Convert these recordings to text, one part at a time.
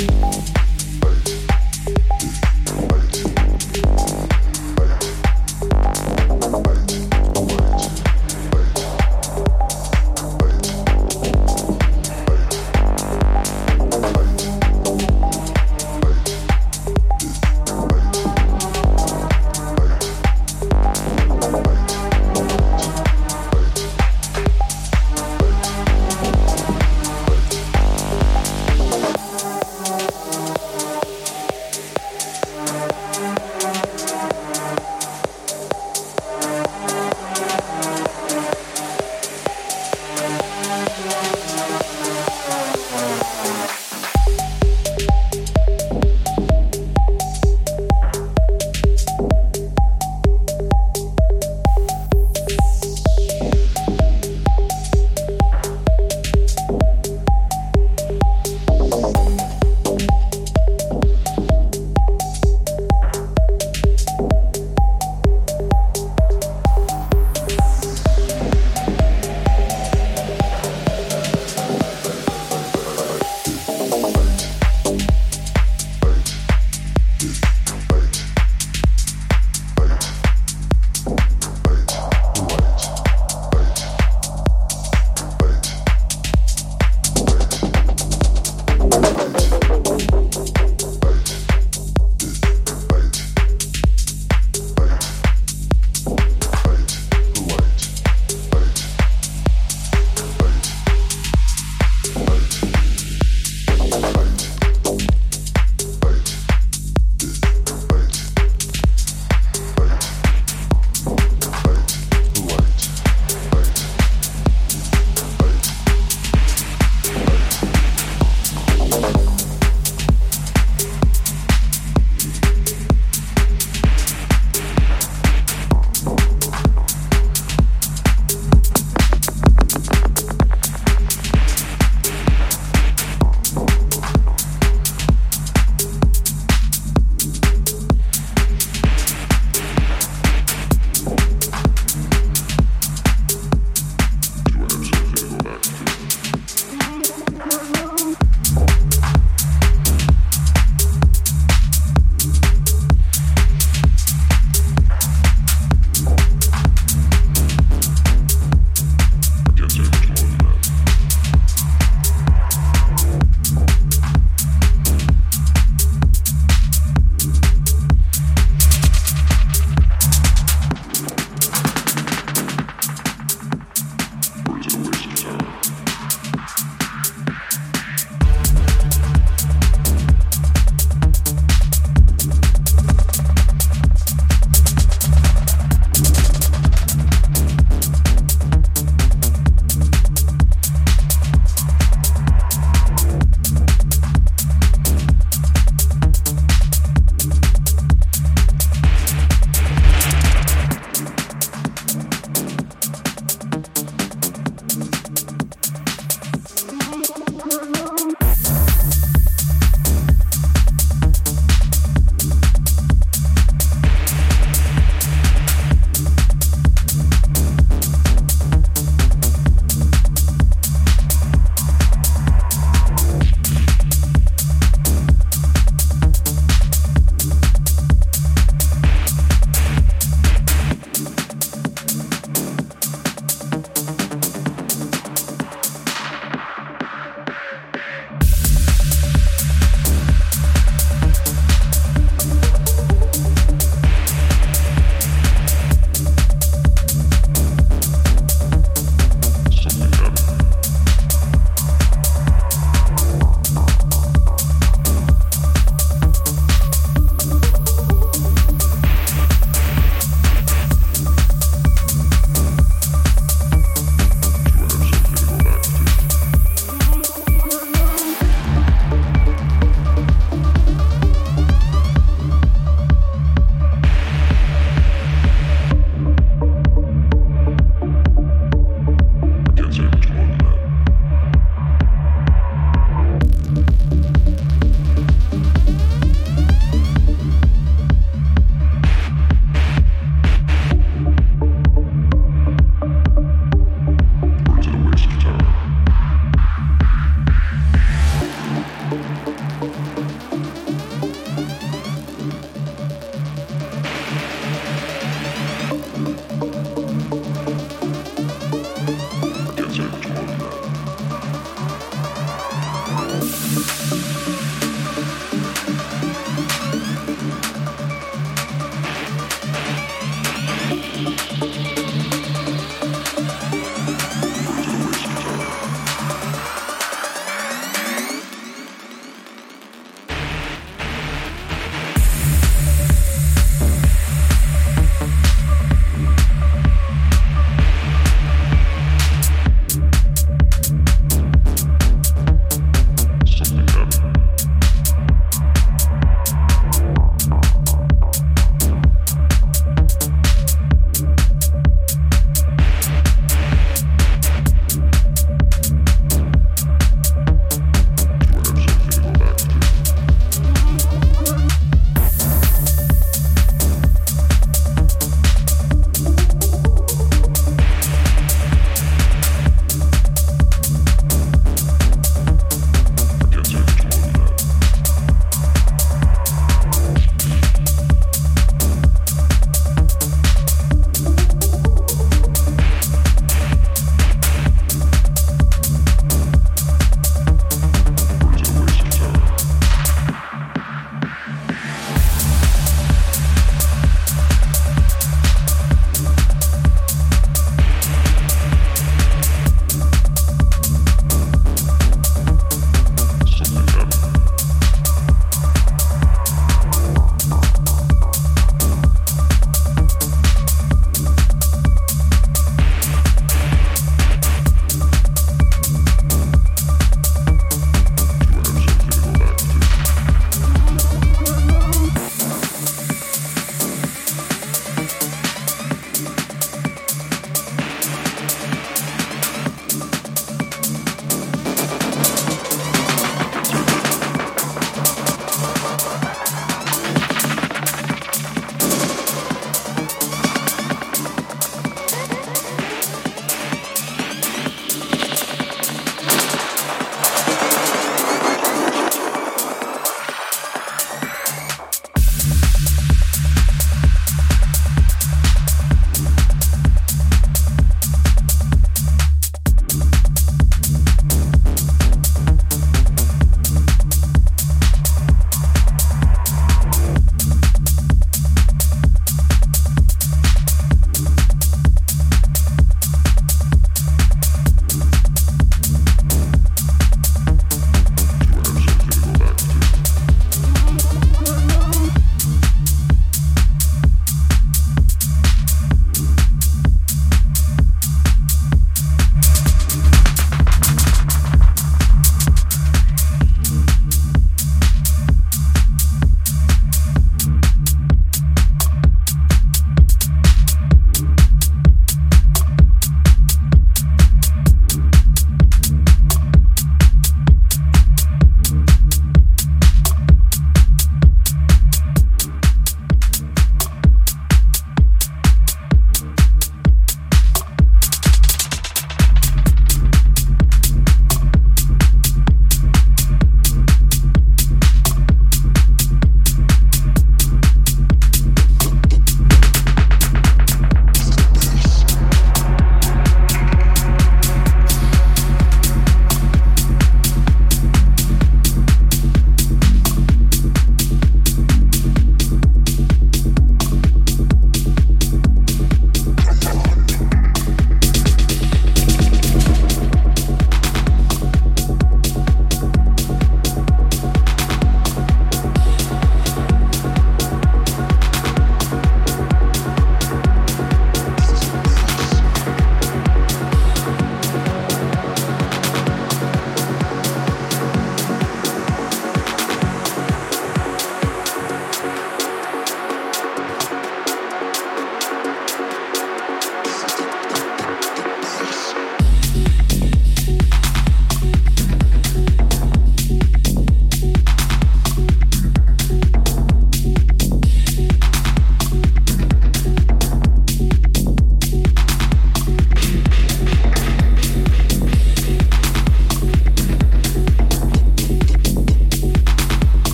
you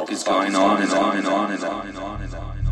fuck is going on and on and on and on and on and on.